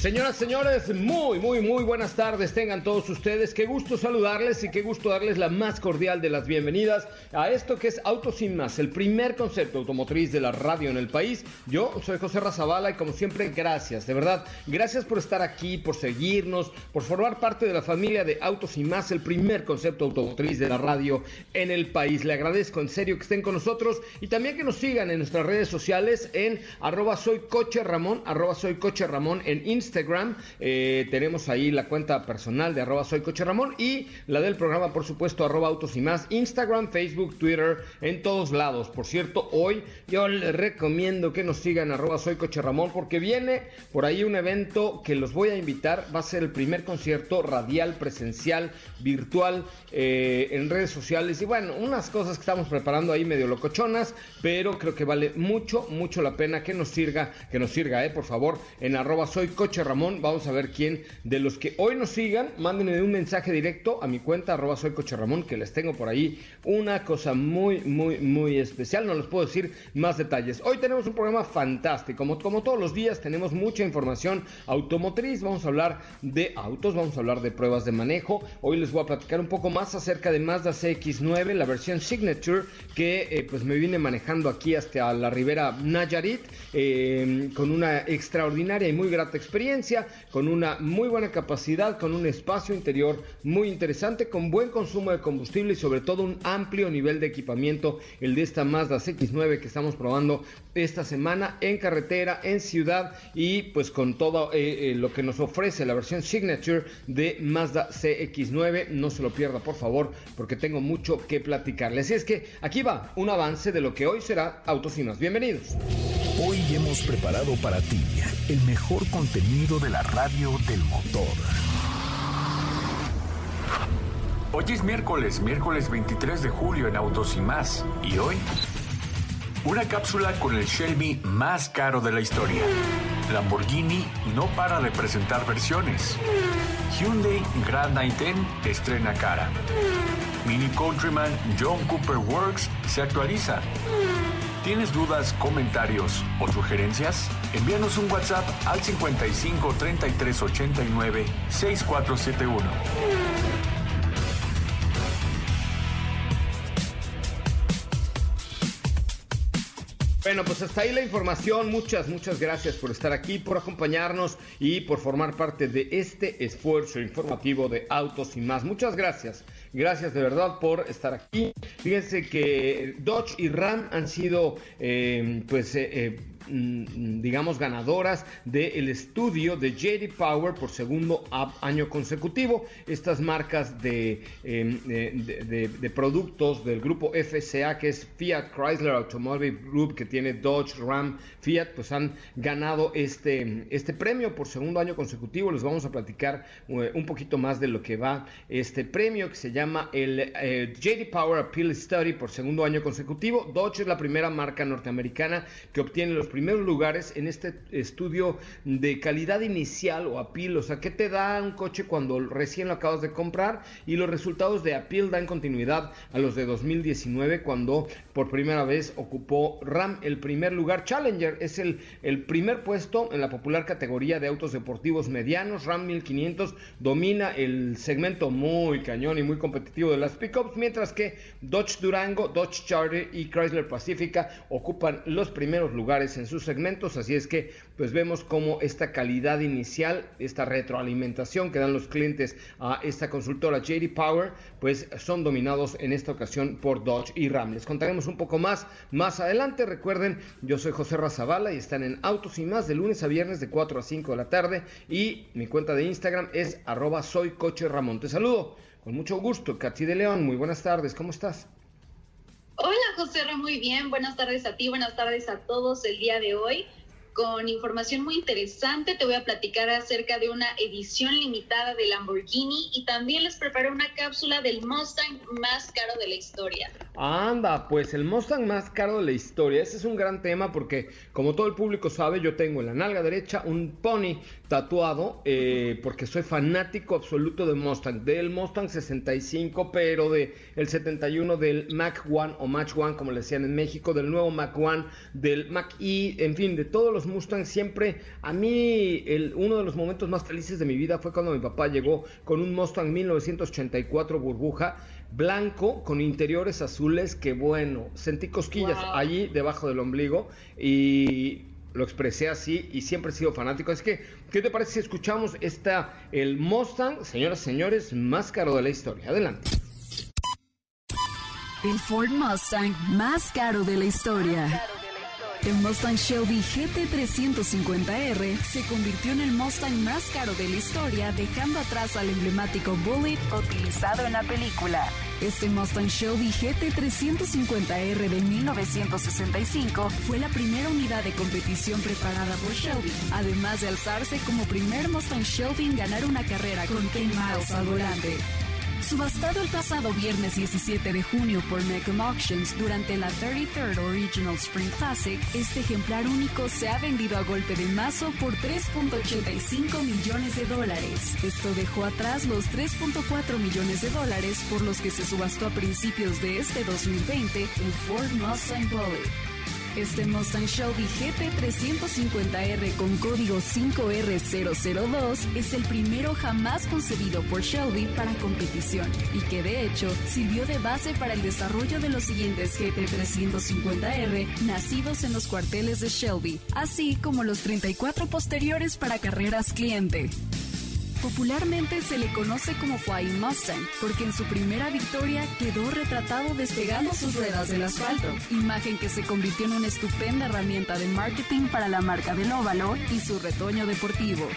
Señoras, señores, muy, muy, muy buenas tardes. Tengan todos ustedes. Qué gusto saludarles y qué gusto darles la más cordial de las bienvenidas a esto que es Autos Sin Más, el primer concepto automotriz de la radio en el país. Yo soy José Razabala y como siempre, gracias, de verdad. Gracias por estar aquí, por seguirnos, por formar parte de la familia de Autos Sin Más, el primer concepto automotriz de la radio en el país. Le agradezco en serio que estén con nosotros y también que nos sigan en nuestras redes sociales en arroba soy arroba soy en Instagram Instagram. Eh, tenemos ahí la cuenta personal de arroba soy coche y la del programa, por supuesto, arroba autos y más. Instagram, Facebook, Twitter, en todos lados. Por cierto, hoy yo les recomiendo que nos sigan arroba soy coche porque viene por ahí un evento que los voy a invitar. Va a ser el primer concierto radial, presencial, virtual, eh, en redes sociales. Y bueno, unas cosas que estamos preparando ahí medio locochonas, pero creo que vale mucho, mucho la pena que nos sirva, que nos sirva, eh, por favor, en arroba soy coche Ramón. Vamos a ver quién de los que hoy nos sigan, mándenme un mensaje directo a mi cuenta, arroba soy Coche Ramón, que les tengo por ahí una cosa muy, muy, muy especial. No les puedo decir más detalles. Hoy tenemos un programa fantástico. Como, todos los días, tenemos mucha información automotriz. Vamos a hablar de autos, vamos a hablar de pruebas de manejo. Hoy les voy a platicar un poco más acerca de Mazda CX9, la versión Signature, que eh, pues me viene manejando aquí hasta la Ribera Nayarit, eh, con una extraordinaria y muy grata experiencia con una muy buena capacidad, con un espacio interior muy interesante, con buen consumo de combustible y sobre todo un amplio nivel de equipamiento, el de esta Mazda CX9 que estamos probando esta semana en carretera, en ciudad y pues con todo eh, eh, lo que nos ofrece la versión Signature de Mazda CX9. No se lo pierda por favor porque tengo mucho que platicarles. Así es que aquí va un avance de lo que hoy será Autos y Más. Bienvenidos. Hoy hemos preparado para ti el mejor contenido de la radio del motor. Hoy es miércoles, miércoles 23 de julio en Autos y más. Y hoy, una cápsula con el Shelby más caro de la historia. Lamborghini no para de presentar versiones. Hyundai Grand i10 estrena cara. Mini Countryman John Cooper Works se actualiza. ¿Tienes dudas, comentarios o sugerencias? Envíanos un WhatsApp al 55 33 89 6471. Bueno, pues hasta ahí la información. Muchas, muchas gracias por estar aquí, por acompañarnos y por formar parte de este esfuerzo informativo de Autos y más. Muchas gracias. Gracias de verdad por estar aquí. Fíjense que Dodge y Ram han sido, eh, pues, eh, eh, digamos, ganadoras del estudio de JD Power por segundo año consecutivo. Estas marcas em, de, de, productos del grupo FCA, que es Fiat Chrysler Automobile Group, que tiene Dodge, Ram, Fiat, pues han ganado este, este premio por segundo año consecutivo. Les vamos a platicar un poquito más de lo que va este premio que se llama el eh, JD Power Appeal Study por segundo año consecutivo. Dodge es la primera marca norteamericana que obtiene los primeros lugares en este estudio de calidad inicial o appeal, o sea, ¿qué te da un coche cuando recién lo acabas de comprar? Y los resultados de appeal dan continuidad a los de 2019 cuando por primera vez ocupó RAM el primer lugar. Challenger es el, el primer puesto en la popular categoría de autos deportivos medianos. RAM 1500 domina el segmento muy cañón y muy competitivo de las pickups, mientras que Dodge Durango, Dodge Charger y Chrysler Pacifica ocupan los primeros lugares en sus segmentos, así es que pues vemos cómo esta calidad inicial, esta retroalimentación que dan los clientes a esta consultora JD Power, pues son dominados en esta ocasión por Dodge y Ram. Les contaremos un poco más más adelante. Recuerden, yo soy José Razabala y están en Autos y más de lunes a viernes de 4 a 5 de la tarde y mi cuenta de Instagram es arroba soy coche Ramón. Te saludo con mucho gusto, Katy de León. Muy buenas tardes, ¿cómo estás? Hola José, muy bien. Buenas tardes a ti, buenas tardes a todos el día de hoy con información muy interesante. Te voy a platicar acerca de una edición limitada de Lamborghini y también les preparé una cápsula del Mustang más caro de la historia. Anda, pues el Mustang más caro de la historia. Ese es un gran tema porque, como todo el público sabe, yo tengo en la nalga derecha un pony tatuado eh, porque soy fanático absoluto de Mustang, del Mustang 65, pero de el 71 del Mac One o Match One, como le decían en México, del nuevo Mac One, del Mac E, en fin, de todos los Mustang siempre, a mí el, uno de los momentos más felices de mi vida fue cuando mi papá llegó con un Mustang 1984 burbuja blanco con interiores azules que bueno, sentí cosquillas allí debajo del ombligo y lo expresé así y siempre he sido fanático. Es que, ¿qué te parece si escuchamos esta, el Mustang, señoras y señores, más caro de la historia? Adelante. El Ford Mustang más caro de la historia. El Mustang Shelby GT350R se convirtió en el Mustang más caro de la historia, dejando atrás al emblemático Bullet utilizado en la película. Este Mustang Shelby GT350R de 1965 fue la primera unidad de competición preparada por Shelby, además de alzarse como primer Mustang Shelby en ganar una carrera con Ken Miles al volante. Subastado el pasado viernes 17 de junio por Mecum Auctions durante la 33rd Original Spring Classic, este ejemplar único se ha vendido a golpe de mazo por 3.85 millones de dólares. Esto dejó atrás los 3.4 millones de dólares por los que se subastó a principios de este 2020 el Ford Mustang Bullet. Este Mustang Shelby GT350R con código 5R002 es el primero jamás concebido por Shelby para competición y que de hecho sirvió de base para el desarrollo de los siguientes GT350R nacidos en los cuarteles de Shelby, así como los 34 posteriores para carreras cliente. Popularmente se le conoce como Flying Mustang porque en su primera victoria quedó retratado despegando sus ruedas del asfalto, imagen que se convirtió en una estupenda herramienta de marketing para la marca del óvalo y su retoño deportivo.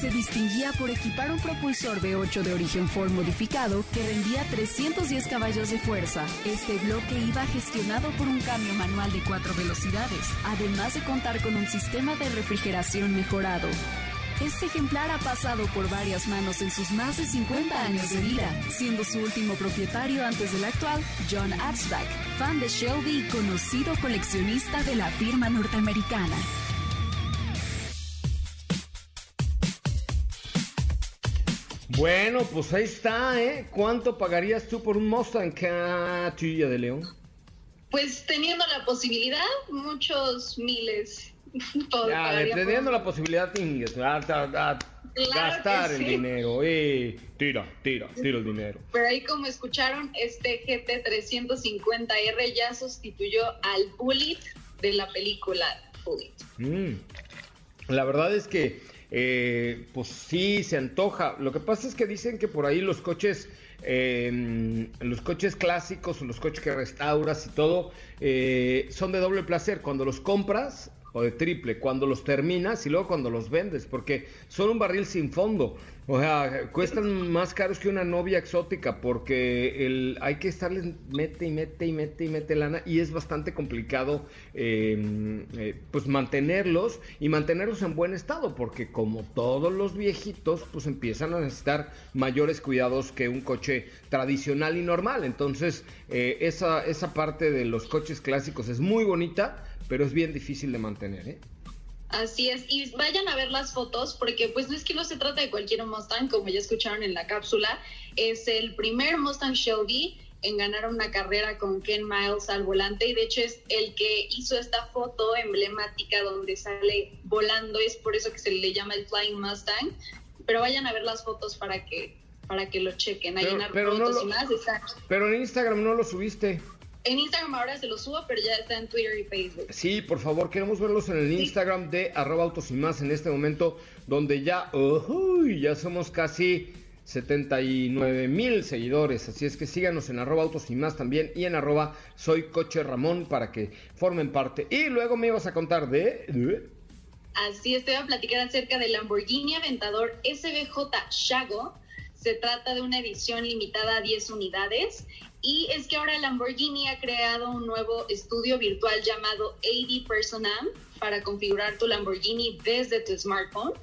Se distinguía por equipar un propulsor V8 de origen Ford modificado que rendía 310 caballos de fuerza. Este bloque iba gestionado por un cambio manual de cuatro velocidades, además de contar con un sistema de refrigeración mejorado. Este ejemplar ha pasado por varias manos en sus más de 50 años de vida, siendo su último propietario antes del actual John Atzbach, fan de Shelby y conocido coleccionista de la firma norteamericana. Bueno, pues ahí está, ¿eh? ¿Cuánto pagarías tú por un Mustang Catilla de León? Pues teniendo la posibilidad, muchos miles ya, la posibilidad de gastar el dinero. Eh, tira, tira, tira el dinero. Pero ahí como escucharon, este GT350R ya sustituyó al Bullet de la película Bullet. Mm. La verdad es que, eh, pues sí, se antoja. Lo que pasa es que dicen que por ahí los coches... Eh, los coches clásicos los coches que restauras y todo eh, son de doble placer. Cuando los compras, o de triple cuando los terminas y luego cuando los vendes, porque son un barril sin fondo. O sea, cuestan más caros que una novia exótica porque el, hay que estarles mete y mete y mete y mete lana y es bastante complicado em, eh, pues mantenerlos y mantenerlos en buen estado porque como todos los viejitos pues empiezan a necesitar mayores cuidados que un coche tradicional y normal. Entonces eh, esa, esa parte de los coches clásicos es muy bonita pero es bien difícil de mantener. ¿eh? Así es, y vayan a ver las fotos porque pues no es que no se trata de cualquier Mustang, como ya escucharon en la cápsula, es el primer Mustang Shelby en ganar una carrera con Ken Miles al volante y de hecho es el que hizo esta foto emblemática donde sale volando, es por eso que se le llama el Flying Mustang, pero vayan a ver las fotos para que para que lo chequen, a llenar fotos y más. Pero en Instagram no lo subiste. En Instagram ahora se lo subo, pero ya está en Twitter y Facebook. Sí, por favor, queremos verlos en el Instagram de arroba autos y más en este momento, donde ya, ya somos casi 79 mil seguidores. Así es que síganos en arroba autos y más también y en arroba soy coche Ramón para que formen parte. Y luego me ibas a contar de... Así es, te voy a platicar acerca del Lamborghini Aventador SBJ Shago. Se trata de una edición limitada a 10 unidades y es que ahora Lamborghini ha creado un nuevo estudio virtual llamado AD Personam para configurar tu Lamborghini desde tu smartphone.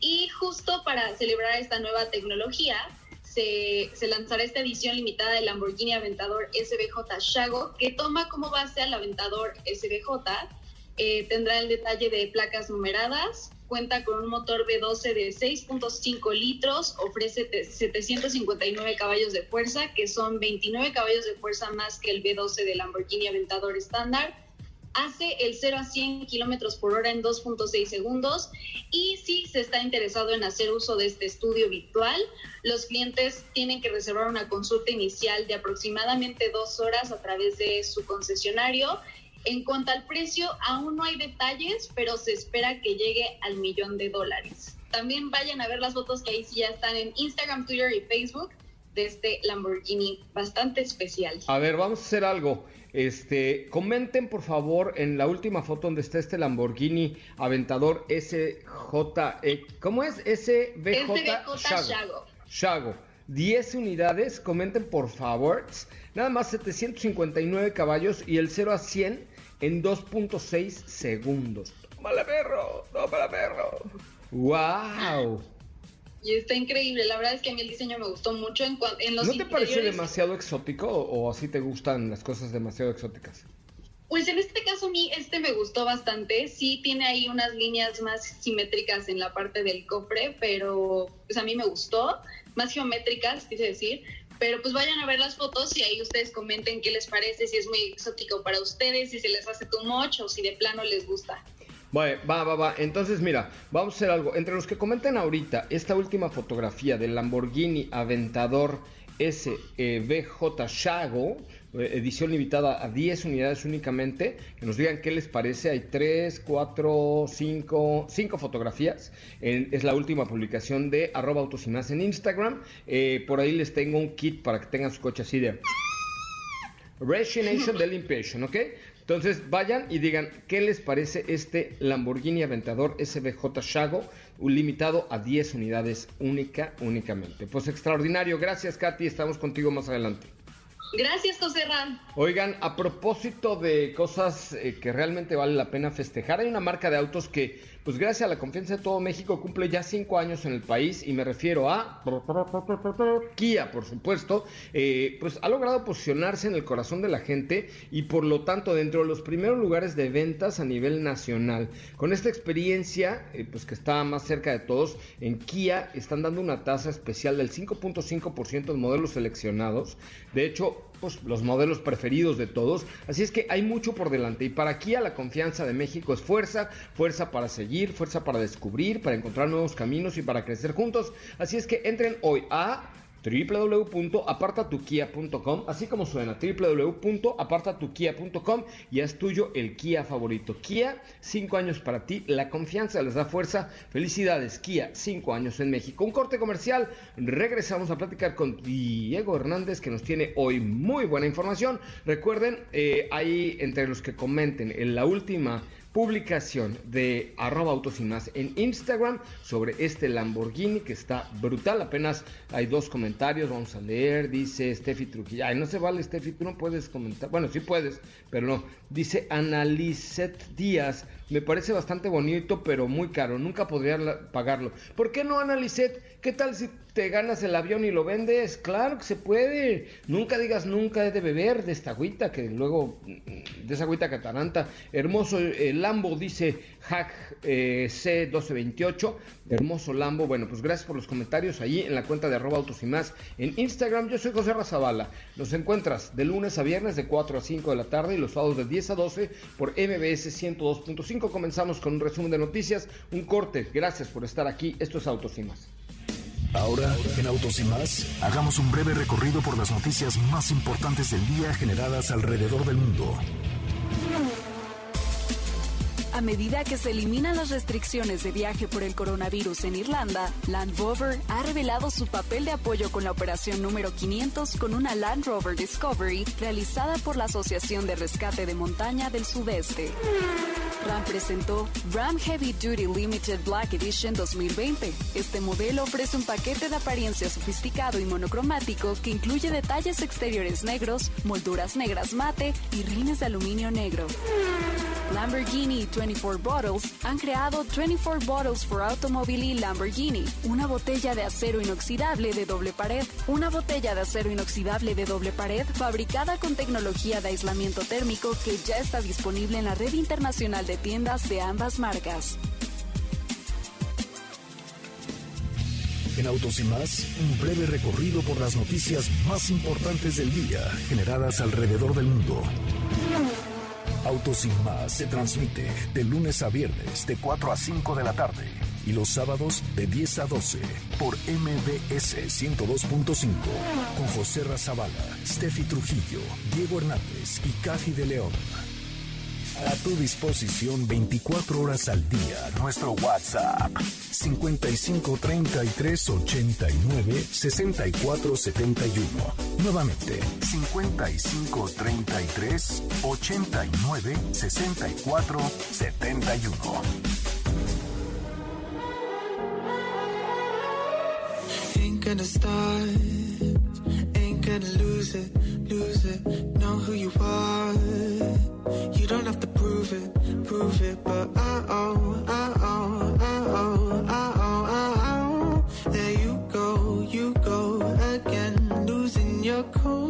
Y justo para celebrar esta nueva tecnología, se, lanzará esta edición limitada del Lamborghini Aventador SBJ Shago, que toma como base al Aventador SBJ. Eh, tendrá el detalle de placas numeradas, cuenta con un motor V12 de 6.5 litros, ofrece 759 caballos de fuerza, que son 29 caballos de fuerza más que el V12 del Lamborghini Aventador estándar. Hace el 0 a 100 kilómetros por hora en 2.6 segundos. Y si se está interesado en hacer uso de este estudio virtual, los clientes tienen que reservar una consulta inicial de aproximadamente dos horas a través de su concesionario en cuanto al precio, aún no hay detalles, pero se espera que llegue al millón de dólares. También vayan a ver las fotos que ahí sí ya están en Instagram, Twitter y Facebook de este Lamborghini bastante especial. A ver, vamos a hacer algo. Este, comenten por favor en la última foto donde está este Lamborghini Aventador SJ, e, ¿cómo es? SBJ, SBJ Shago. Shago. 10 unidades, comenten por favor. Nada más 759 caballos y el 0 a 100 en 2.6 segundos. ¡Tómala, perro! ¡Tómala, perro! ¡Wow! Y está increíble. La verdad es que a mí el diseño me gustó mucho en, en los ¿No te pareció demasiado exótico o, así te gustan las cosas demasiado exóticas? Pues en este caso a mí este me gustó bastante. Sí tiene ahí unas líneas más simétricas en la parte del cofre, pero pues a mí me gustó. Más geométricas, quise decir pero pues vayan a ver las fotos y ahí ustedes comenten qué les parece, si es muy exótico para ustedes, si se les hace too much o si de plano les gusta. Bueno, va, va, va. Entonces, mira, vamos a hacer algo. Entre los que comenten ahorita esta última fotografía del Lamborghini Aventador SBJ Shago, eh, edición limitada a 10 unidades únicamente, que nos digan qué les parece. Hay 3, 4, 5, 5 fotografías. es la última publicación de arroba autos en Instagram. Eh, por ahí les tengo un kit para que tengan su coche así de... Resination de Limpiation, ¿ok? Entonces vayan y digan qué les parece este Lamborghini Aventador SBJ Shago, limitado a 10 unidades única, únicamente. Pues extraordinario, gracias Katy, estamos contigo más adelante. Gracias, José Ram. Oigan, a propósito de cosas eh, que realmente vale la pena festejar, hay una marca de autos que, pues gracias a la confianza de todo México, cumple ya cinco años en el país y me refiero a Kia, por supuesto, eh, pues ha logrado posicionarse en el corazón de la gente y por lo tanto dentro de los primeros lugares de ventas a nivel nacional. Con esta experiencia, eh, pues que está más cerca de todos, en Kia están dando una tasa especial del 5.5% de modelos seleccionados. De hecho, pues, los modelos preferidos de todos. Así es que hay mucho por delante. Y para aquí a la confianza de México es fuerza, fuerza para seguir, fuerza para descubrir, para encontrar nuevos caminos y para crecer juntos. Así es que entren hoy a www.apartatukia.com, así como suena, www.apartatukia.com y es tuyo el Kia favorito. Kia, 5 años para ti, la confianza les da fuerza. Felicidades, Kia, 5 años en México. Un corte comercial, regresamos a platicar con Diego Hernández que nos tiene hoy muy buena información. Recuerden, eh, ahí entre los que comenten en la última publicación de arroba autos y más en Instagram sobre este Lamborghini que está brutal. Apenas hay dos comentarios, vamos a leer. Dice Steffi Trujillo. Ay, no se vale, Steffi, tú no puedes comentar. Bueno, sí puedes, pero no. Dice Analicet Díaz. Me parece bastante bonito, pero muy caro. Nunca podría pagarlo. ¿Por qué no, Analicet? ¿Qué tal si te ganas el avión y lo vendes? Claro que se puede. Nunca digas nunca he de beber de esta agüita, que luego, mm, de esa agüita cataranta. Hermoso el Lambo, dice Hack eh, C1228. Hermoso Lambo. Bueno, pues gracias por los comentarios ahí en la cuenta de arroba autos y más. En Instagram, yo soy José Razabala. Nos encuentras de lunes a viernes de 4 a 5 de la tarde y los sábados de 10 a 12 por MBS 102.5. Comenzamos con un resumen de noticias, un corte. Gracias por estar aquí. Esto es Autos y más. Ahora, en Autos y más, hagamos un breve recorrido por las noticias más importantes del día generadas alrededor del mundo. A medida que se eliminan las restricciones de viaje por el coronavirus en Irlanda, Land Rover ha revelado su papel de apoyo con la operación número 500 con una Land Rover Discovery realizada por la Asociación de Rescate de Montaña del Sudeste. Ram presentó Ram Heavy Duty Limited Black Edition 2020. Este modelo ofrece un paquete de apariencia sofisticado y monocromático que incluye detalles exteriores negros, molduras negras mate y rines de aluminio negro. Lamborghini 24 Bottles han creado 24 Bottles for Automobile Lamborghini, una botella de acero inoxidable de doble pared, una botella de acero inoxidable de doble pared fabricada con tecnología de aislamiento térmico que ya está disponible en la red internacional de tiendas de ambas marcas. En Autos y más, un breve recorrido por las noticias más importantes del día generadas alrededor del mundo. Autos sin más se transmite de lunes a viernes de 4 a 5 de la tarde y los sábados de 10 a 12 por MBS 102.5 con José Razabala, Steffi Trujillo, Diego Hernández y Cathy de León. A tu disposición 24 horas al día. Nuestro WhatsApp 55 33 89 64 71. Nuevamente 55 33 89 64 71. Ain't gonna start, ain't gonna lose it, lose it. Know who you are. You don't have to prove it, prove it, but oh, I oh, I oh, I oh, I oh. There you go, you go again, losing your cool.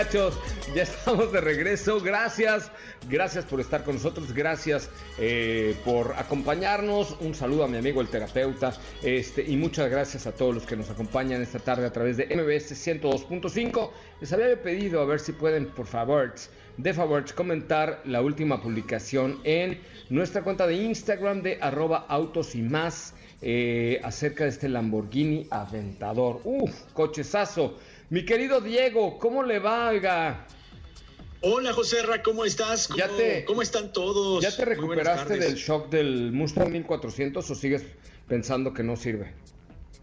Muchachos, ya estamos de regreso. Gracias, gracias por estar con nosotros, gracias eh, por acompañarnos. Un saludo a mi amigo el terapeuta, este, y muchas gracias a todos los que nos acompañan esta tarde a través de MBS 102.5. Les había pedido a ver si pueden, por favor, de favor, comentar la última publicación en nuestra cuenta de Instagram de arroba autos y más eh, acerca de este Lamborghini Aventador. Uf, cochezazo. Mi querido Diego, ¿cómo le va, oiga? Hola José Ra, ¿cómo estás? ¿Cómo, Ya te- ¿cómo están todos? ¿Ya te recuperaste del shock del Mustang 1400 o sigues pensando que no sirve?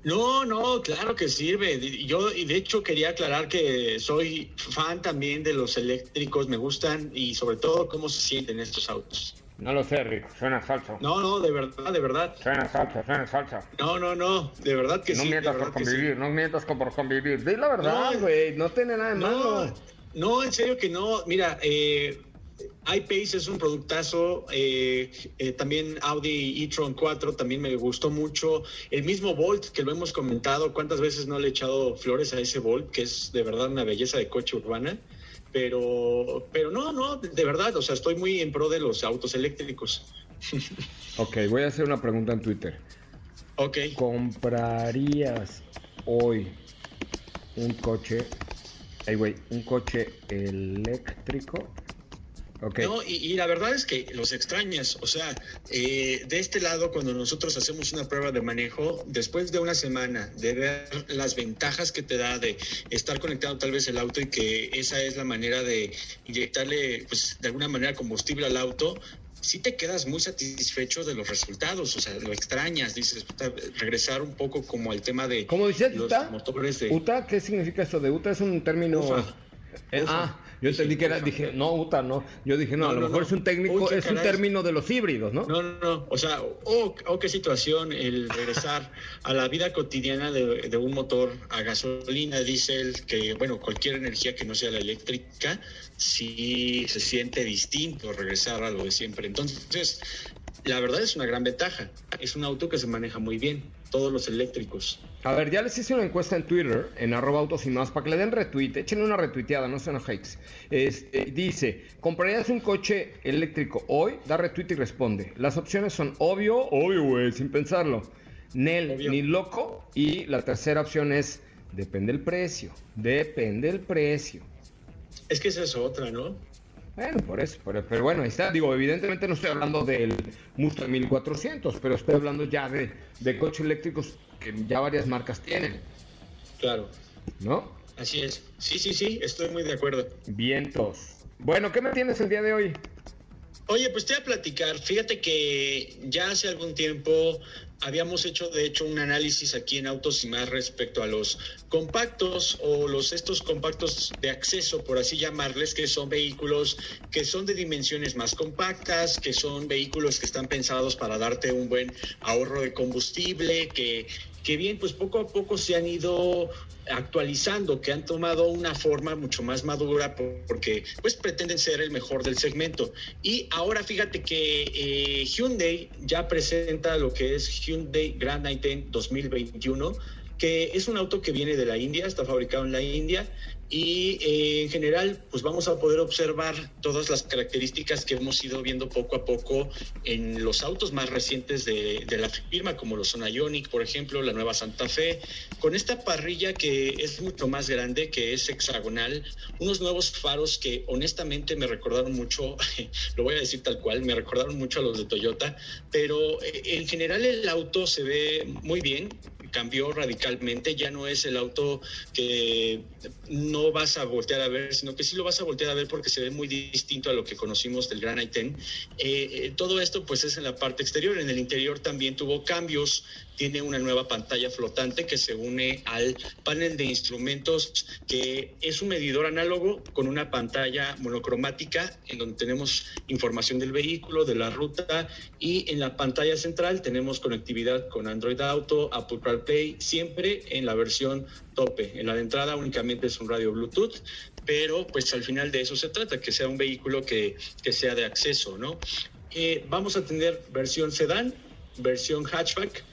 No, no, claro que sirve. Yo, y de hecho, quería aclarar que soy fan también de los eléctricos, me gustan y sobre todo cómo se sienten estos autos. No lo sé, Rick, suena falso. No, no, de verdad, de verdad. Suena falso, suena falso. No, no, no, de verdad que no sí. mientas por sí. convivir, no mientas por convivir. Di la verdad, No. güey, no, tiene nada de No, malo. no, en serio que no. Mira, eh, iPace es un productazo. eh, eh, también Audi e-tron 4 también me gustó mucho. El mismo Volt, que lo hemos comentado, cuántas veces no le he echado flores a ese Volt, que es de verdad una belleza de coche urbana. Pero, pero no, no, de verdad, o sea, estoy muy en pro de los autos eléctricos. Ok, voy a hacer una pregunta en Twitter. Ok. ¿Comprarías hoy un coche, ay güey, un coche eléctrico No, y, la verdad es que los extrañas. O sea, eh, de este lado, cuando nosotros hacemos una prueba de manejo, después de una semana de ver las ventajas que te da de estar conectado tal vez el auto y que esa es la manera de inyectarle, pues, de alguna manera combustible al auto, sí te quedas muy satisfecho de los resultados, o sea, lo extrañas, dices, regresar un poco como al tema de ¿Cómo dices, los UTA? ¿UTA? ¿Qué significa esto de UTA? Es un término... Eh, ah, yo entendí que era, dije, no, UTA, no. Yo dije, no, a lo mejor es un técnico, es un término de los híbridos, ¿no? No, no, no. O sea, oh, oh qué situación el regresar a la vida cotidiana de, de, un motor a gasolina, diésel, que, bueno, cualquier energía que no sea la eléctrica, sí se siente distinto regresar a lo de siempre. Entonces, la verdad es una gran ventaja. Es un auto que se maneja muy bien, todos los eléctricos. A ver, ya les hice una encuesta en Twitter, en arroba autos y más, para que le den retweet, échenle una retuiteada, no sean hakes. Este, dice, ¿comprarías un coche eléctrico hoy? Da retweet y responde. Las opciones son obvio, obvio, güey, sin pensarlo. Nel, ni loco. Y la tercera opción es, depende el precio, depende el precio. Es que esa es otra, ¿no? Bueno, por eso, pero, bueno, ahí está. Digo, evidentemente no estoy hablando del Mustang 1400, pero estoy hablando ya de, de coches eléctricos que ya varias marcas tienen. Claro. ¿No? Así es. Sí, sí, sí, estoy muy de acuerdo. Vientos. Bueno, ¿qué me tienes el día de hoy? Oye, pues te voy a platicar. Fíjate que ya hace algún tiempo habíamos hecho, de hecho, un análisis aquí en Autos y más respecto a los compactos o los estos compactos de acceso, por así llamarles, que son vehículos que son de dimensiones más compactas, que son vehículos que están pensados para darte un buen ahorro de combustible, que que bien, pues poco a poco se han ido actualizando, que han tomado una forma mucho más madura porque pues pretenden ser el mejor del segmento. Y ahora fíjate que eh, Hyundai ya presenta lo que es Hyundai Grand i10 2021 que es un auto que viene de la India, está fabricado en la India y eh, en general pues vamos a poder observar todas las características que hemos ido viendo poco a poco en los autos más recientes de, la firma como los son Ionic por ejemplo la nueva Santa Fe. Con esta parrilla que es mucho más grande que es hexagonal unos nuevos faros que honestamente me recordaron mucho lo voy a decir tal cual me recordaron mucho a los de Toyota pero eh, en general el auto se ve muy bien cambió radicalmente, ya no es el auto que no vas a voltear a ver, sino que sí lo vas a voltear a ver porque se ve muy distinto a lo que conocimos del Gran i10. Eh, eh, todo esto pues es en la parte exterior, en el interior también tuvo cambios, tiene una nueva pantalla flotante que se une al panel de instrumentos que es un medidor análogo con una pantalla monocromática en donde tenemos información del vehículo, de la ruta y en la pantalla central tenemos conectividad con Android Auto, Apple CarPlay, siempre en la versión tope. En la de entrada únicamente es un radio Bluetooth, pero pues al final de eso se trata, que sea un vehículo que, que sea de acceso, ¿no? Eh, vamos a tener versión sedán, versión hatchback,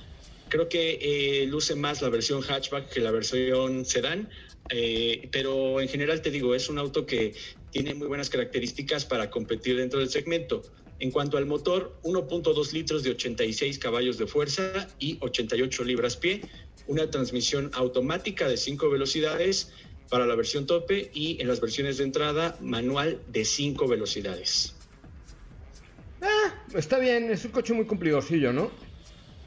Creo que eh, luce más la versión hatchback que la versión sedán, eh, pero en general te digo, es un auto que tiene muy buenas características para competir dentro del segmento. En cuanto al motor, 1.2 litros de 86 caballos de fuerza y 88 libras pie, una transmisión automática de 5 velocidades para la versión tope y en las versiones de entrada manual de 5 velocidades. Ah, está bien, es un coche muy cumplidorcillo, ¿no?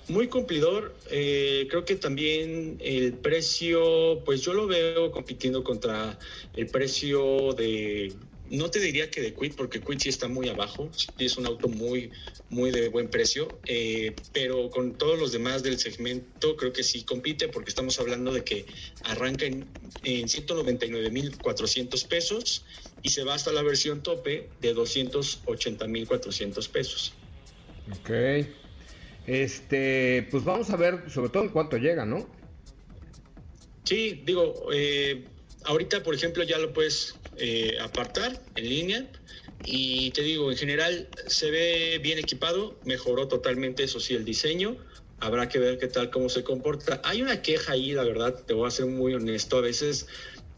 Muy cumplidor, eh, creo que también el precio, pues yo lo veo compitiendo contra el precio de, no te diría que de Quid, porque Quid sí está muy abajo, sí es un auto muy, muy de buen precio, eh, pero con todos los demás del segmento creo que sí compite, porque estamos hablando de que arranca en, en 199.400 pesos y se va hasta la versión tope de 280.400 pesos. Ok. Este, pues vamos a ver sobre todo en cuánto llega, ¿no? Sí, digo, eh, ahorita por ejemplo ya lo puedes eh, apartar en línea y te digo, en general se ve bien equipado, mejoró totalmente, eso sí, el diseño. Habrá que ver qué tal, cómo se comporta. Hay una queja ahí, la verdad, te voy a ser muy honesto. A veces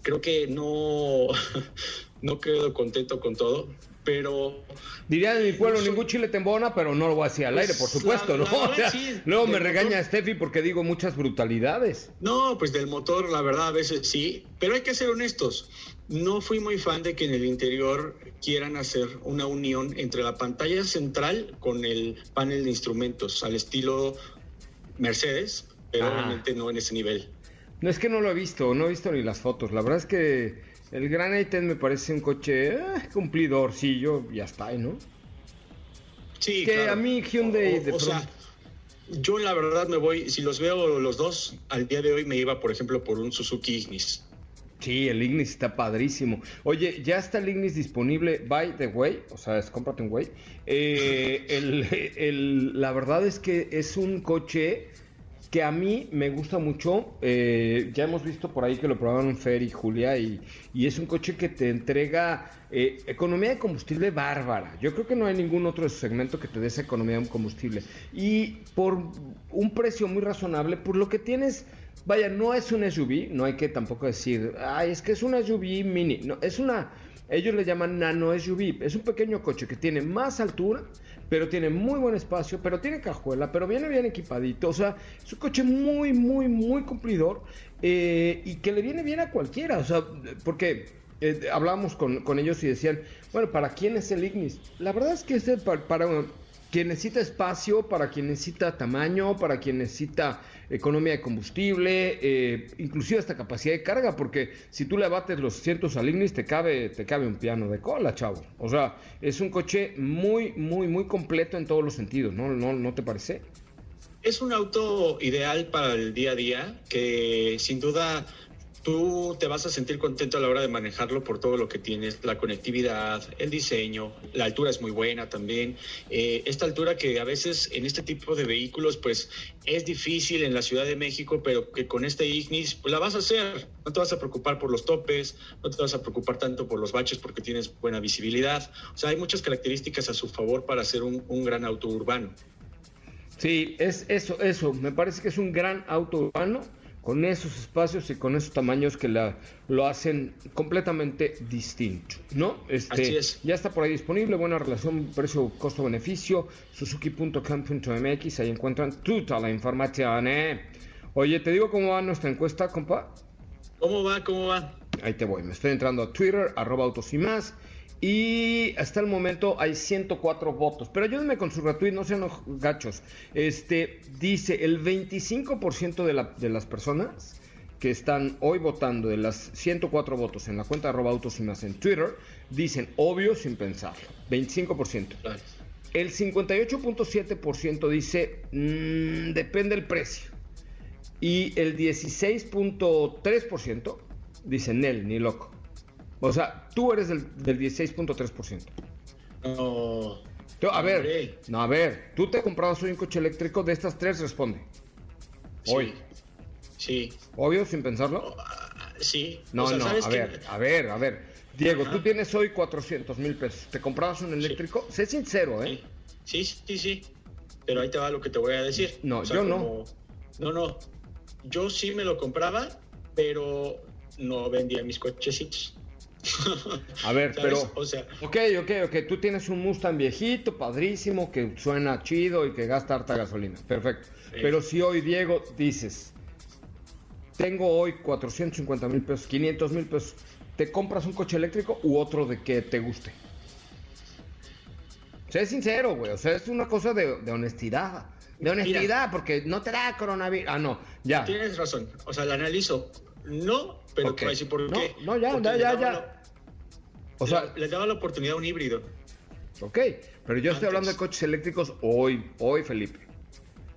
creo que no, no quedo contento con todo pero... Diría en mi pueblo, ningún chile tembona, pero no lo voy a decir al Pues, aire, por supuesto, la- ¿no? la O verdad, sea, sí, luego me motor. regaña Steffi porque digo muchas brutalidades. No, pues del motor, la verdad, a veces sí, pero hay que ser honestos. No fui muy fan de que en el interior quieran hacer una unión entre la pantalla central con el panel de instrumentos, al estilo Mercedes, pero Ah. obviamente no en ese nivel. No es que no lo he visto, no he visto ni las fotos. La verdad es que el Gran i10 me parece un coche eh, cumplidorcillo, ya está, ¿no? Sí, Que claro. a mí Hyundai O- de o sea, yo la verdad me voy, si los veo los dos, al día de hoy me iba, por ejemplo, por un Suzuki Ignis. Sí, el Ignis está padrísimo. Oye, ya está el Ignis disponible, by the way, o sea, es cómprate un güey. Eh, el- el- la verdad es que es un coche que a mí me gusta mucho. Eh, ya hemos visto por ahí que lo probaron Fer y Julia y, y es un coche que te entrega eh, economía de combustible bárbara. Yo creo que no hay ningún otro segmento que te dé esa economía de combustible. Y por un precio muy razonable, por lo que tienes... Vaya, no es un SUV, no hay que tampoco decir, ay, es que es una SUV mini. No, es una, ellos le llaman nano SUV. Es un pequeño coche que tiene más altura, pero tiene muy buen espacio, pero tiene cajuela, pero viene bien equipadito. O sea, es un coche muy, muy, muy cumplidor eh, y que le viene bien a cualquiera. O sea, porque eh, hablábamos con, con ellos y decían, bueno, ¿para quién es el Ignis? La verdad es que es el pa- para, quien necesita espacio, para quien necesita tamaño, para quien necesita economía de combustible, eh, inclusive hasta capacidad de carga, porque si tú le abates los cientos al Ignis te cabe, te cabe un piano de cola, chavo. O sea, es un coche muy, muy, muy completo en todos los sentidos, ¿no? ¿No, no te parece? Es un auto ideal para el día a día que sin duda tú te vas a sentir contento a la hora de manejarlo por todo lo que tienes, la conectividad, el diseño, la altura es muy buena también. Eh, esta altura que a veces en este tipo de vehículos pues es difícil en la Ciudad de México, pero que con este Ignis pues, la vas a hacer. No te vas a preocupar por los topes, no te vas a preocupar tanto por los baches porque tienes buena visibilidad. O sea, hay muchas características a su favor para ser un, un gran auto urbano. Sí, es eso, eso. Me parece que es un gran auto urbano con esos espacios y con esos tamaños que la, lo hacen completamente distinto, ¿no? Este, Así es. Ya está por ahí disponible, buena relación precio-costo-beneficio, suzuki.com.mx, ahí encuentran toda la información, ¿eh? Oye, ¿te digo cómo va nuestra encuesta, compa? ¿Cómo va? ¿Cómo va? Ahí te voy, me estoy entrando a Twitter, arroba autos y más. Y hasta el momento hay 104 votos. Pero ayúdenme con su retweet, no sean gachos. Este dice el 25% de, la- de las personas que están hoy votando, de las 104 votos en la cuenta arroba autos y más en Twitter, dicen obvio sin pensarlo. 25%. Claro. El 58.7% dice "Mm, depende el precio. Y el 16.3% dice Nel, ni loco. O sea, tú eres del, del 16.3%. No. A ver, Hombre. no, a ver, tú te comprabas hoy un coche eléctrico, de estas tres responde. Hoy. Sí. ¿Obvio, sin pensarlo? Ah, Sí. No, O sea, no, ¿sabes a ver, a ver, a ver. Diego, Ajá. tú tienes hoy 400 mil pesos. ¿Te comprabas un eléctrico? Sé sincero, ¿eh? Sí, sí, sí, sí. Pero ahí te va lo que te voy a decir. No, yo no. No, no. Yo sí me lo compraba, pero no vendía mis cochecitos. A ver, ¿Sabes? pero... O sea, Ok, ok, ok. Tú tienes un Mustang viejito, padrísimo, que suena chido y que gasta harta gasolina. Perfecto. Pero si hoy, Diego, dices, tengo hoy 450 mil pesos, 500 mil pesos, ¿te compras un coche eléctrico u otro de que te guste? Sé sincero, güey. O sea, es una cosa de, de honestidad. De honestidad, porque no te da coronavirus. Ah, no, ya. tienes razón. O sea, la analizo. No, pero Ok. te voy a decir por No, qué. no, ya, Porque ya, ya, ya. O sea, le daba la oportunidad a un híbrido. Ok, pero yo estoy hablando de coches eléctricos hoy, hoy, Felipe.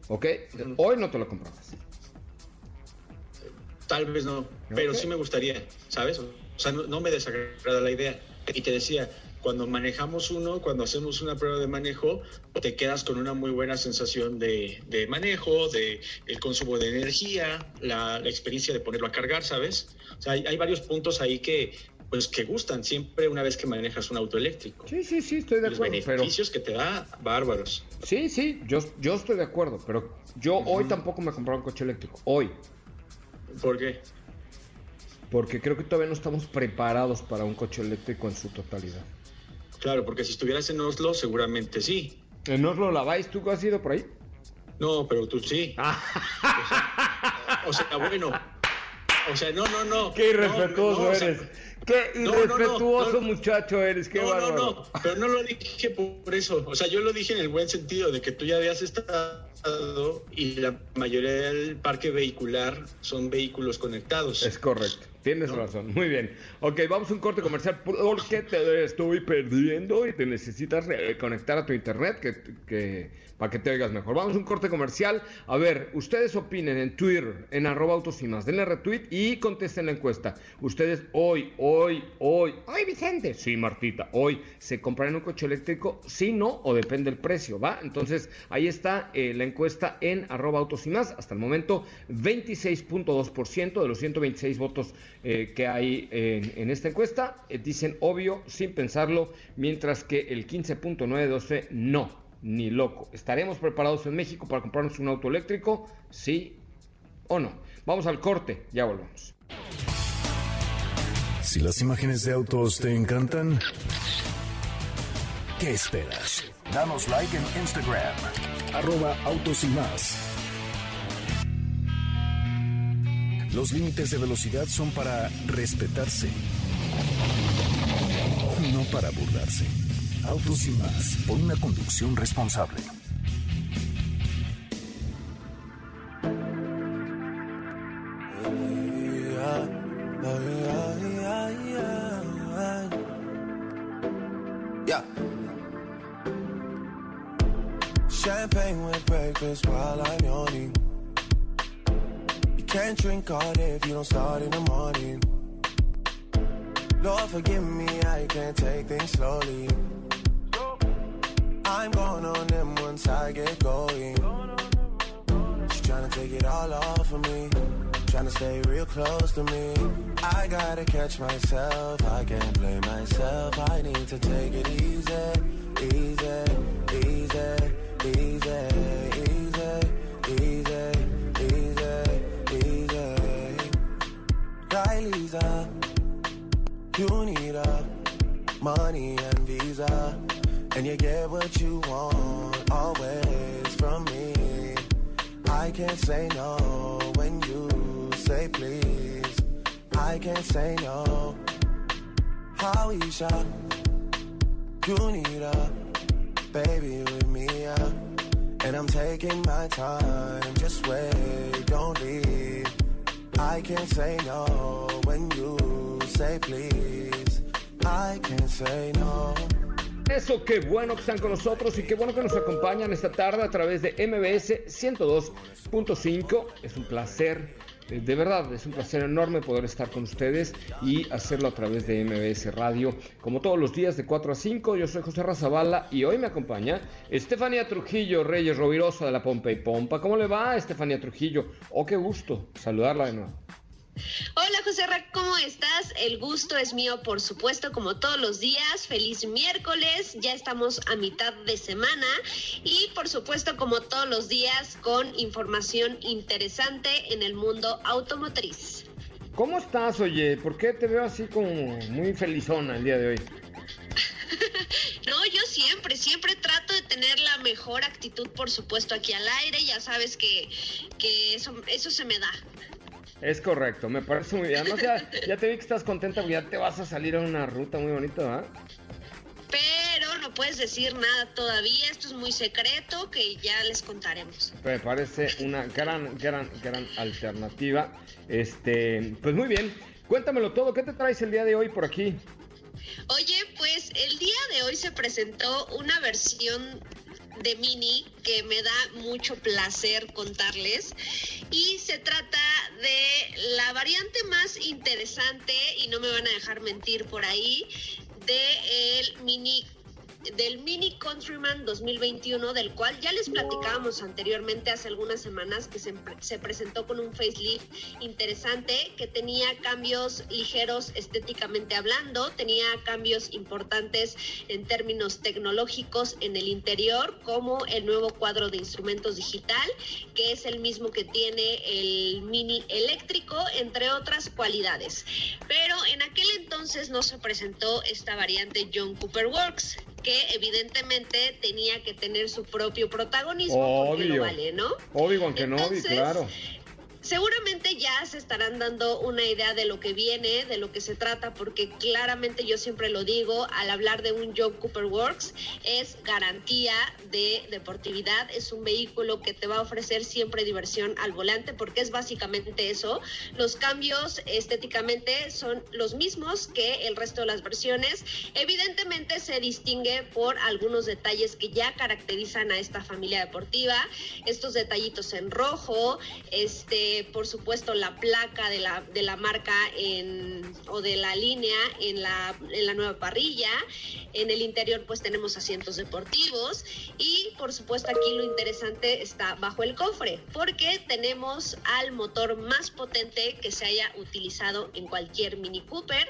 ¿Ok? Hoy no te lo comprabas. Tal vez no, pero sí me gustaría, ¿sabes? O sea, no, no me desagrada la idea. Y te decía, cuando manejamos uno, cuando hacemos una prueba de manejo, te quedas con una muy buena sensación de, de manejo, de el consumo de energía, la, la experiencia de ponerlo a cargar, ¿sabes? O sea, hay, hay varios puntos ahí que, pues, que gustan siempre una vez que manejas un auto eléctrico. Sí, sí, sí, estoy de Los acuerdo. Pero beneficios que te da, bárbaros. sí, sí, yo, yo estoy de acuerdo. Pero yo hoy tampoco me compraba un coche eléctrico. Hoy. ¿Por qué? Porque creo que todavía no estamos preparados para un coche eléctrico en su totalidad. Claro, porque si estuvieras en Oslo, seguramente sí. ¿En Oslo laváis? ¿Tú has ido por ahí? No, pero tú sí. Ah. O sea, o sea, bueno. O sea, no, no, no. Qué irrespetuoso No, no, o sea, eres. Qué no, no, no, irrespetuoso no. muchacho eres. Qué no, no, bárbaro. no, pero no lo dije por eso. O sea, yo lo dije en el buen sentido de que tú ya habías estado y la mayoría del parque vehicular son vehículos conectados. Es correcto. Tienes razón. Muy bien. Ok, vamos a un corte comercial porque te estoy perdiendo y te necesitas conectar a tu internet que, para que te oigas mejor. Vamos a un corte comercial. A ver, ustedes opinen en Twitter, en arroba autos y más. Denle retweet y contesten la encuesta. Ustedes hoy, hoy, hoy, hoy Vicente. Sí, Martita, hoy se comprarán un coche eléctrico, sí, no, o depende del precio, ¿va? Entonces, ahí está eh, la encuesta en arroba autos y más. Hasta el momento, 26.2% de los 126 votos eh, que hay en, en esta encuesta eh, dicen obvio, sin pensarlo, mientras que el 15.912 no, ni loco. ¿Estaremos preparados en México para comprarnos un auto eléctrico? Sí o no. Vamos al corte, ya volvemos. Si las imágenes de autos te encantan, ¿qué esperas? Danos like en Instagram, arroba. Los límites de velocidad son para respetarse, no para burlarse. Autos y más, por una conducción responsable. Yeah. Can't drink all day if you don't start in the morning. Lord, forgive me, I can't take things slowly. I'm going on them once I get going. She's trying to take it all off of me. Trying to stay real close to me. I gotta catch myself. I can't blame myself. I need to take it easy, easy, easy, easy, easy, Lisa? You need a money and visa, and you get what you want always from me. I can't say no when you say please. I can't say no. How Isha, you need a baby with me, yeah. And I'm taking my time, just wait, don't leave. I can't say no when you say please. I can't say no. Eso, qué bueno que están con nosotros y qué bueno que nos acompañan esta tarde a través de MBS 102.5. Es un placer, de verdad, es un placer enorme poder estar con ustedes y hacerlo a través de MBS Radio, como todos los días de 4 a 5. Yo soy José Razabala y hoy me acompaña Estefanía Trujillo Reyes Rovirosa de la Pompa y Pompa. ¿Cómo le va, Estefanía Trujillo? Oh, qué gusto saludarla de nuevo. Hola José Ra, ¿cómo estás? El gusto es mío, por supuesto, como todos los días. Feliz miércoles, ya estamos a mitad de semana y por supuesto, como todos los días, con información interesante en el mundo automotriz. ¿Cómo estás, oye? ¿Por qué te veo así como muy felizona el día de hoy? No, yo siempre, siempre trato de tener la mejor actitud, por supuesto, aquí al aire. Ya sabes que, que eso, eso se me da. Es correcto, me parece muy bien. Además, ya, ya te vi que estás contenta porque ya te vas a salir a una ruta muy bonita, ¿ah? Pero no puedes decir nada todavía, esto es muy secreto que ya les contaremos. Me parece una gran, gran, gran alternativa. Este, pues muy bien. Cuéntamelo todo, ¿qué te traes el día de hoy por aquí? Oye, pues el día de hoy se presentó una versión de Mini que me da mucho placer contarles y se trata de la variante más interesante y no me van a dejar mentir por ahí de el Mini del Mini Countryman 2021, del cual ya les platicábamos anteriormente hace algunas semanas, que se, se presentó con un facelift interesante, que tenía cambios ligeros estéticamente hablando, tenía cambios importantes en términos tecnológicos en el interior, como el nuevo cuadro de instrumentos digital, que es el mismo que tiene el Mini eléctrico, entre otras cualidades. Pero en aquel entonces no se presentó esta variante John Cooper Works, que evidentemente tenía que tener su propio protagonismo porque lo vale, ¿no? Obvio, aunque no, claro. Seguramente ya se estarán dando una idea de lo que viene, de lo que se trata, porque claramente yo siempre lo digo, al hablar de un John Cooper Works, es garantía de deportividad, es un vehículo que te va a ofrecer siempre diversión al volante, porque es básicamente eso. Los cambios estéticamente son los mismos que el resto de las versiones. Evidentemente se distingue por algunos detalles que ya caracterizan a esta familia deportiva, estos detallitos en rojo, este por supuesto, la placa de la, de la marca en, o de la línea en la, en la nueva parrilla. En el interior, pues tenemos asientos deportivos. Y, por supuesto, aquí lo interesante está bajo el cofre, porque tenemos al motor más potente que se haya utilizado en cualquier Mini Cooper.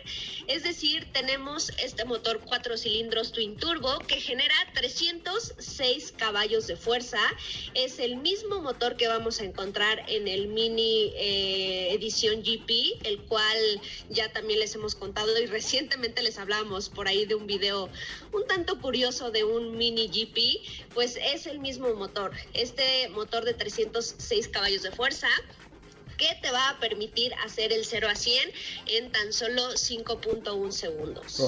Es decir, tenemos este motor cuatro cilindros Twin Turbo que genera 306 caballos de fuerza. Es el mismo motor que vamos a encontrar en el Mini eh, edición GP, el cual ya también les hemos contado y recientemente les hablábamos por ahí de un video un tanto curioso de un mini GP, pues es el mismo motor, este motor de 306 caballos de fuerza que te va a permitir hacer el 0 a 100 en tan solo 5.1 segundos.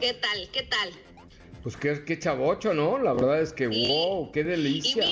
¿Qué tal? ¿Qué tal? Pues qué, qué chavocho, ¿no? La verdad es que, wow, qué delicia.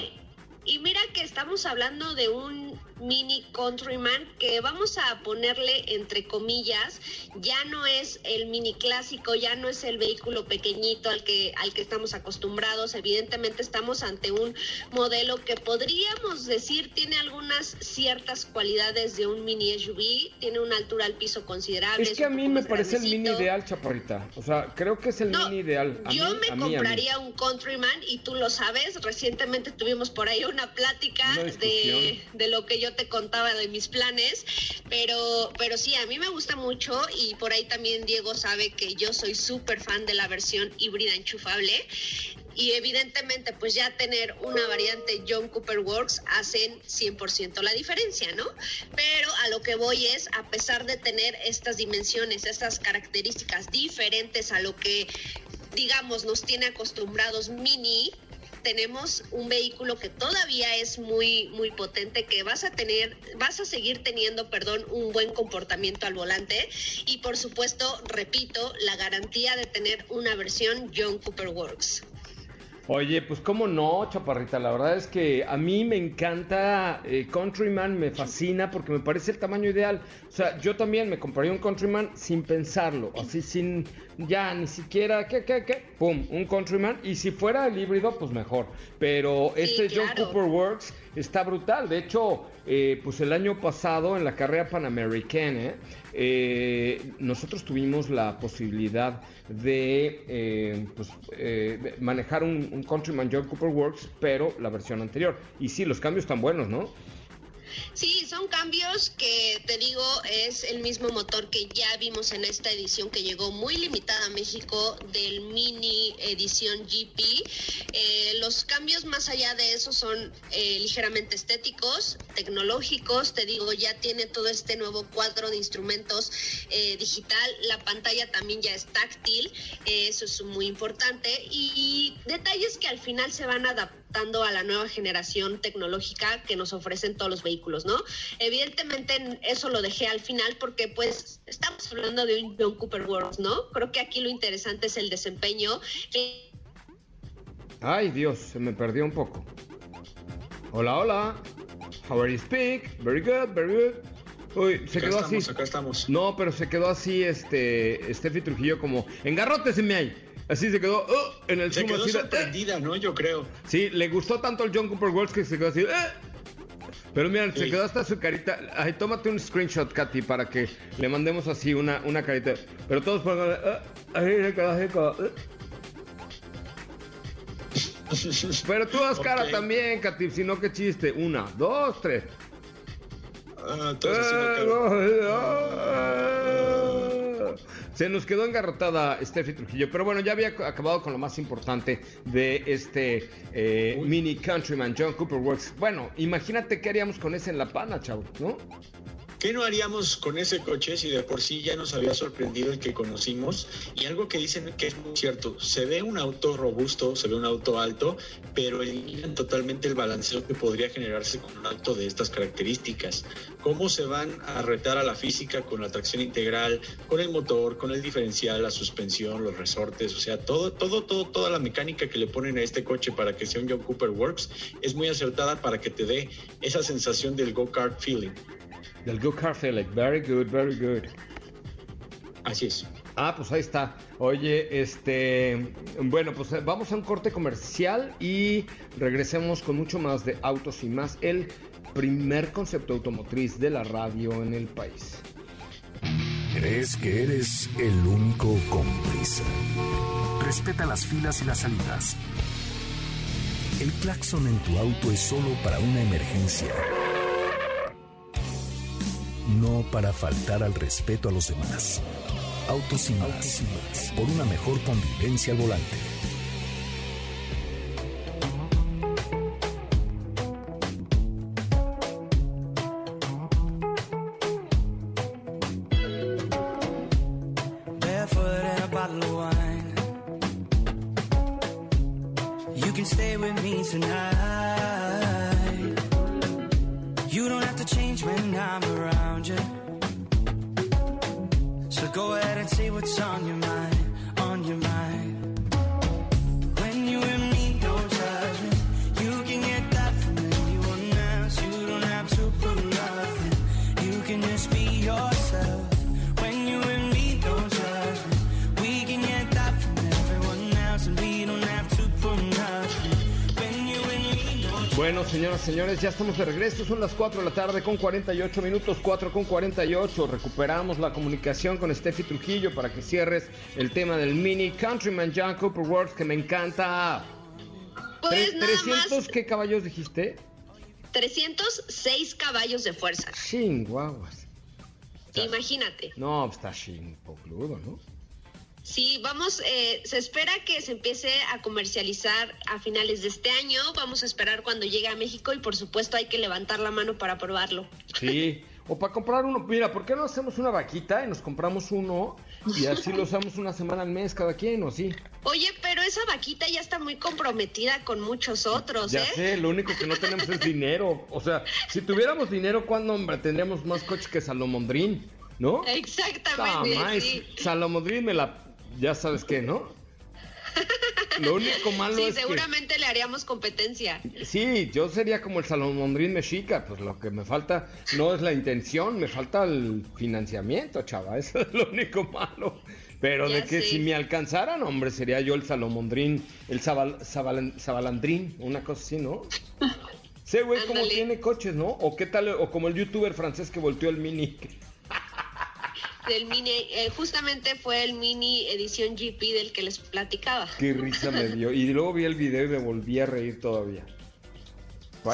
y mira que estamos hablando de un Mini Countryman que vamos a ponerle entre comillas, ya no es el mini clásico, ya no es el vehículo pequeñito al que al que estamos acostumbrados, evidentemente estamos ante un modelo que podríamos decir tiene algunas ciertas cualidades de un mini SUV, tiene una altura al piso considerable. Es que a mí me parece el mini ideal, chaparrita. O sea, creo que es el mini ideal. yo me compraría un Countryman y tú lo sabes, recientemente tuvimos por ahí una plática de, de lo que yo te contaba de mis planes, pero, pero sí, a mí me gusta mucho y por ahí también Diego sabe que yo soy súper fan de la versión híbrida enchufable y evidentemente pues ya tener una variante John Cooper Works hacen 100% la diferencia, ¿no? Pero a lo que voy es, a pesar de tener estas dimensiones, estas características diferentes a lo que digamos nos tiene acostumbrados Mini, tenemos un vehículo que todavía es muy muy potente que vas a tener vas a seguir teniendo perdón un buen comportamiento al volante y por supuesto repito la garantía de tener una versión John Cooper Works Oye, pues cómo no, chaparrita. La verdad es que a mí me encanta eh, Countryman, me fascina porque me parece el tamaño ideal. O sea, yo también me compraría un Countryman sin pensarlo, así sin ya ni siquiera, ¿qué, qué, qué? Pum, un Countryman. Y si fuera el híbrido, pues mejor. Pero este John Cooper Works está brutal. De hecho, eh, pues el año pasado en la carrera panamericana, eh, nosotros tuvimos la posibilidad de, eh, pues, eh, manejar un, un, Countryman John Cooper Works, pero la versión anterior. Y sí, los cambios están buenos, ¿no? Sí, son cambios que te digo es el mismo motor que ya vimos en esta edición que llegó muy limitada a México del mini edición GP. Eh, los cambios más allá de eso son eh, ligeramente estéticos, tecnológicos. Te digo, ya tiene todo este nuevo cuadro de instrumentos eh, digital. La pantalla también ya es táctil. eso es muy importante. Y detalles que al final se van adaptando a la nueva generación tecnológica que nos ofrecen todos los vehículos ¿no? Evidentemente eso lo dejé al final porque pues estamos hablando de un John Cooper World, ¿no? Creo que aquí lo interesante es el desempeño. Ay Dios, se me perdió un poco. Hola, hola. How are you speak? Very good, very good. Uy, se quedó así. Acá estamos. No, pero se quedó así, este, Steffi Trujillo como, me hay. Así se quedó oh, en el Se quedó sorprendida, ¿no? Yo creo. Sí, le gustó tanto el John Cooper World que se quedó así, eh, Pero mira, se quedó hasta su carita. Ay, tómate un screenshot, Katy, para que le mandemos así una, una carita. Pero todos pongan. "Ah, ahí se quedó así como. Pero tú haz cara también, Katy, si no, qué chiste. Una, dos, tres. Ah. Se nos quedó engarrotada Steffi Trujillo, pero bueno, ya había acabado con lo más importante de este eh, mini Countryman John Cooper Works. Bueno, imagínate qué haríamos con ese en la pana, chavo, ¿no? ¿Qué no haríamos con ese coche si de por sí ya nos había sorprendido el que conocimos? Y algo que dicen que es muy cierto, se ve un auto robusto, se ve un auto alto, pero eliminan totalmente el balanceo que podría generarse con un auto de estas características. ¿Cómo se van a retar a la física con la tracción integral, con el motor, con el diferencial, la suspensión, los resortes? O sea, todo, todo, todo, toda la mecánica que le ponen a este coche para que sea un John Cooper Works es muy acertada para que te dé esa sensación del go-kart feeling. Del Go Car Feeling. Very good, very good. Así es. Ah, pues ahí está. Oye, este, bueno, pues eh, vamos a un corte comercial y regresemos con mucho más de autos y más. El primer concepto automotriz de la radio en el país. ¿Crees que eres el único con prisa? Respeta las filas y las salidas. El claxon en tu auto es solo para una emergencia. No para faltar al respeto a los demás. Autos y más. Por una mejor convivencia al volante. barefoot what's on your mind, Bueno, señoras, señores, ya estamos de regreso. Son las 4 de la tarde con 48 minutos, 4 con 48. Recuperamos la comunicación con Steffi Trujillo para que cierres el tema del mini Countryman John Cooper Works, que me encanta. Pues nada más 300, ¿qué caballos dijiste? 306 caballos de fuerza. Chinguaguas. Imagínate. No, pues está chimpocludo, ¿no? Sí, vamos, eh, se espera que se empiece a comercializar a finales de este año. Vamos a esperar cuando llegue a México y por supuesto hay que levantar la mano para probarlo. Sí. O para comprar uno, mira, ¿por qué no hacemos una vaquita y nos compramos uno y así lo usamos una semana al mes cada quien o así? Oye, pero esa vaquita ya está muy comprometida con muchos otros, Ya ¿eh? sé, lo único que no tenemos es dinero. O sea, si tuviéramos dinero, ¿cuándo, hombre? Tendríamos más coche que Salomondrín, ¿no? Exactamente, Tamás, sí. Salomondrín me la... Ya sabes qué, ¿no? Lo único malo Sí, es seguramente le haríamos competencia. Sí, yo sería como el Salomondrín mexica. Pues lo que me falta no es la intención, me falta el financiamiento, chava. Eso es lo único malo. Pero Ya de que si me alcanzaran, hombre, sería yo el Salomondrín, el Zabal- Zabalan- Zabalandrín, una cosa así, ¿no? Sé, güey, cómo Ándale. tiene coches, ¿no? O qué tal, o como el youtuber francés que volteó el mini. Del mini, eh, justamente fue el mini edición GP del que les platicaba. Qué risa me dio. Y luego vi el video y me volví a reír todavía.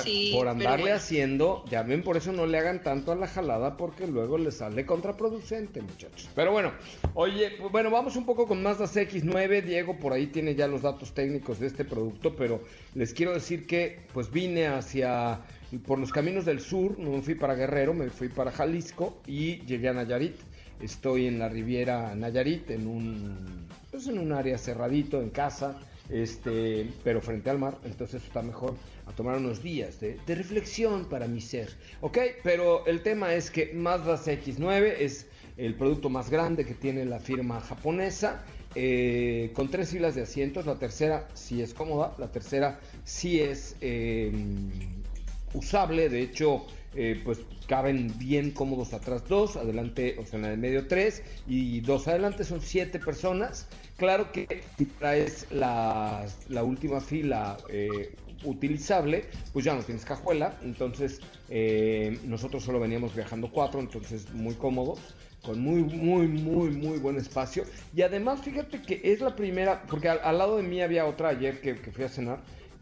Sí, por andarle haciendo, ya ven, por eso no le hagan tanto a la jalada porque luego le sale contraproducente, muchachos. Pero bueno, oye, pues bueno, vamos un poco con Mazda CX9. Diego por ahí tiene ya los datos técnicos de este producto, pero les quiero decir que pues vine hacia por los caminos del sur, no me fui para Guerrero, me fui para Jalisco y llegué a Nayarit. Estoy en la Riviera Nayarit, en un pues en un área cerradito, en casa, este, pero frente al mar, entonces está mejor a tomar unos días de, reflexión para mi ser, ¿ok? Pero el tema es que Mazda CX-9 es el producto más grande que tiene la firma japonesa, eh, con tres filas de asientos, la tercera sí es cómoda, la tercera sí es eh, usable, de hecho, eh, pues caben bien cómodos atrás dos, adelante, o sea, en el medio tres y dos adelante son siete personas Claro que si traes la, la última fila eh, utilizable, pues ya no tienes cajuela. Entonces, eh, nosotros solo veníamos viajando cuatro, entonces muy cómodos con muy, muy, muy, muy buen espacio. Y además, fíjate que es la primera, porque al, al lado de mí había otra ayer que, que, fui a cenar,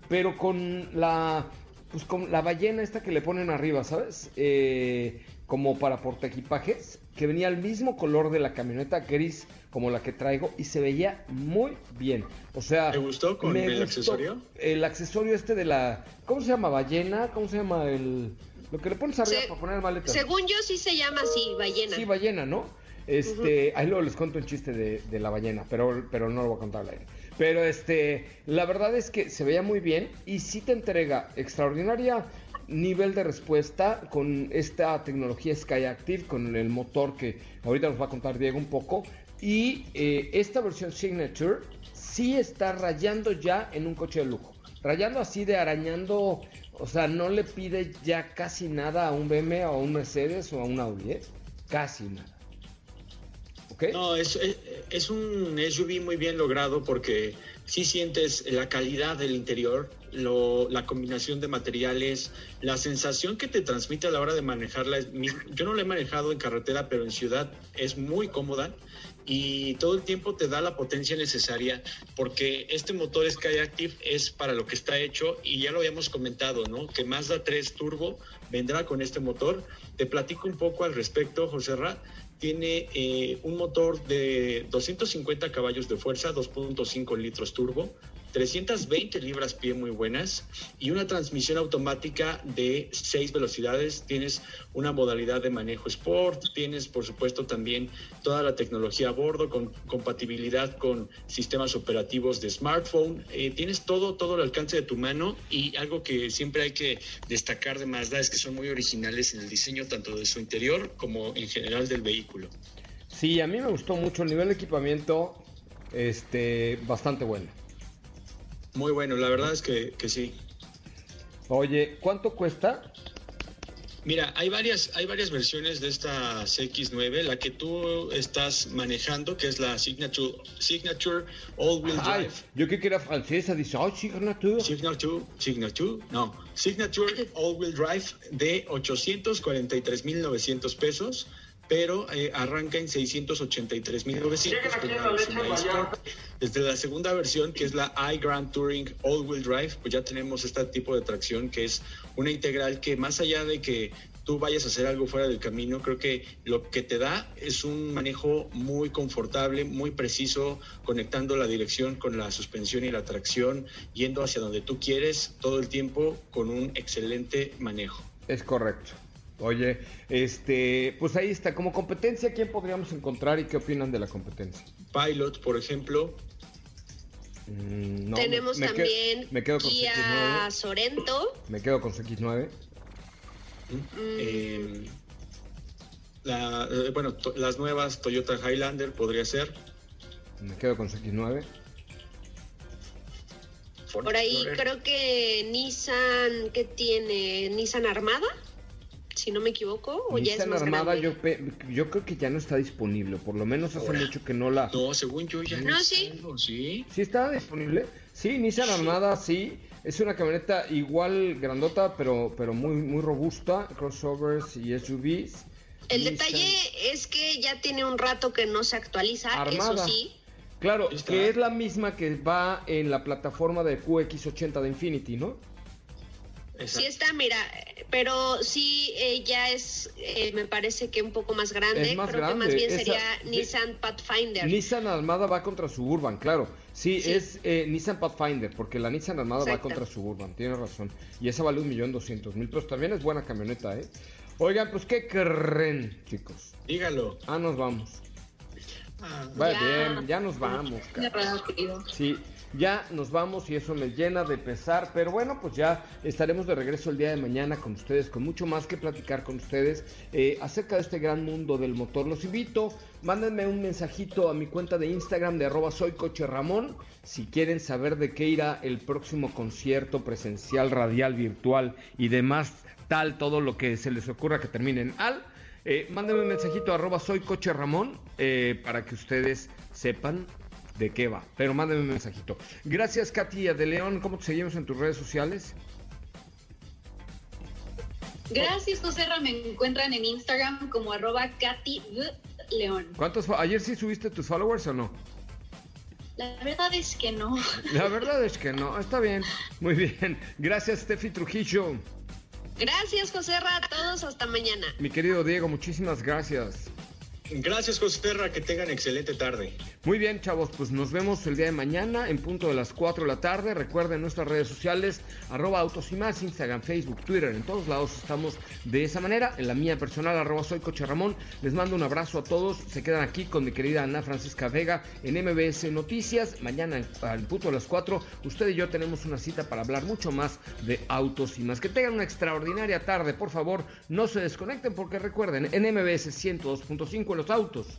pero con la, pues con la ballena esta que le ponen arriba, ¿sabes? Eh, como para portaequipajes, que venía al mismo color de la camioneta gris como la que traigo y se veía muy bien. O sea, ¿te gustó con el accesorio? El accesorio este de la, ¿cómo se llama? Ballena, ¿cómo se llama el lo que le pones arriba Se- para poner maletas? Según yo sí se llama así, ballena. Sí, ballena, ¿no? Este, ahí luego les cuento un chiste de, de la ballena, pero, pero no lo voy a contar al aire. Pero este, la verdad es que se veía muy bien y sí te entrega extraordinaria nivel de respuesta con esta tecnología Skyactiv, con el motor que ahorita nos va a contar Diego un poco. Y eh, esta versión Signature sí está rayando ya en un coche de lujo. Rayando así de arañando, o sea, no le pide ya casi nada a un BMW o a un Mercedes o a un Audi, ¿eh? Casi nada. No, es, es, un SUV muy bien logrado porque sí sientes la calidad del interior, lo, la combinación de materiales, la sensación que te transmite a la hora de manejarla. Yo no la he manejado en carretera, pero en ciudad es muy cómoda y todo el tiempo te da la potencia necesaria porque este motor Skyactiv es para lo que está hecho y ya lo habíamos comentado, ¿no? Que Mazda 3 Turbo vendrá con este motor. Te platico un poco al respecto, José Ra. Tiene eh, un motor de 250 caballos de fuerza, 2.5 litros turbo, 320 libras pie muy buenas y una transmisión automática de 6 velocidades. Tienes una modalidad de manejo sport, tienes por supuesto también toda la tecnología a bordo con compatibilidad con sistemas operativos de smartphone. Eh, tienes todo, todo al alcance de tu mano y algo que siempre hay que destacar de Mazda es que son muy originales en el diseño tanto de su interior como en general del vehículo. Sí, a mí me gustó mucho el nivel de equipamiento, este, bastante bueno. Muy bueno, la verdad es que, que sí. Oye, ¿cuánto cuesta? Mira, hay varias, hay varias versiones de esta CX9. La que tú estás manejando, que es la Signature, Signature All Wheel Ay, Drive. yo creo que era francesa, dice, ay, Signature. Signature, Signature, no, Signature All Wheel Drive de 843.900 pesos, pero eh, arranca en 683.900 con la versión Sport. Desde la segunda versión, que es la iGrand Touring All Wheel Drive, pues ya tenemos este tipo de tracción que es una integral que más allá de que tú vayas a hacer algo fuera del camino, creo que lo que te da es un manejo muy confortable, muy preciso, conectando la dirección con la suspensión y la tracción, yendo hacia donde tú quieres todo el tiempo con un excelente manejo. Es correcto. Oye, este, pues ahí está, como competencia, ¿quién podríamos encontrar y qué opinan de la competencia? Pilot, por ejemplo, Mm, no, Tenemos me- me también quedo, me quedo con Kia CX9. Sorento. Me quedo con CX9. eh, la- eh, bueno, to- las nuevas Toyota Highlander podría ser. Me quedo con CX9. Ford Por ahí creo que Nissan, ¿qué tiene? ¿Nissan Armada? Si no me equivoco, o ya es Nissan más Armada, grande. yo, pe- yo creo que ya no está disponible. Por lo menos hace Ahora. mucho que no la. No, según yo ya No, sí. algo, sí. ¿Sí está disponible? Sí, Nissan Armada, sí. Es una camioneta igual grandota, pero, pero muy, muy robusta. Crossovers y SUVs. El Nissan- detalle es que ya tiene un rato que no se actualiza, Armada. eso sí. Claro, Está. que es la misma que va en la plataforma de QX80 de Infinity, ¿no? Exacto. Sí está, mira, pero sí eh, ya es, eh, me parece que un poco más grande. Es más Creo grande, que más bien esa- sería. Nissan Pathfinder. Nissan Armada va contra Suburban, claro. Sí, Sí. es eh, Nissan Pathfinder, porque la Nissan Armada va contra Suburban, tienes razón. Y esa vale un millón doscientos mil pesos. También es buena camioneta, ¿eh? Oigan, pues, ¿qué creen, chicos? Dígalo. Ah, nos vamos. Ah, Va Ya. bien, ya nos vamos, cara. rápido. Sí, ya nos vamos y eso me llena de pesar, pero bueno, pues ya estaremos de regreso el día de mañana con ustedes, con mucho más que platicar con ustedes eh, acerca de este gran mundo del motor. Los invito, mándenme un mensajito a mi cuenta de Instagram de arroba si quieren saber de qué irá el próximo concierto presencial, radial, virtual y demás, tal, todo lo que se les ocurra que terminen al. Eh, mándenme un mensajito arroba soy coche Ramón eh, para que ustedes sepan de qué va. Pero mándenme un mensajito. Gracias, Katia de León. ¿Cómo te seguimos en tus redes sociales? Gracias, José Me encuentran en Instagram como arroba Katy León. ¿Cuántos? ¿Ayer sí subiste tus followers o no? La verdad es que no. La verdad es que no. Está bien. Muy bien. Gracias, Steffi Trujillo. Gracias, José A todos. Hasta mañana. Mi querido Diego, muchísimas gracias. Gracias, José Terra, que tengan excelente tarde. Muy bien, chavos, pues nos vemos el día de mañana en punto de las 4 de la tarde. Recuerden nuestras redes sociales, arroba autos y más, Instagram, Facebook, Twitter, en todos lados estamos de esa manera. En la mía personal, arroba soy Coche Ramón. Les mando un abrazo a todos. Se quedan aquí con mi querida Ana Francisca Vega en MBS Noticias. Mañana al punto de las 4, usted y yo tenemos una cita para hablar mucho más de autos y más. Que tengan una extraordinaria tarde, por favor, no se desconecten porque recuerden, en MBS 102.5 los autos.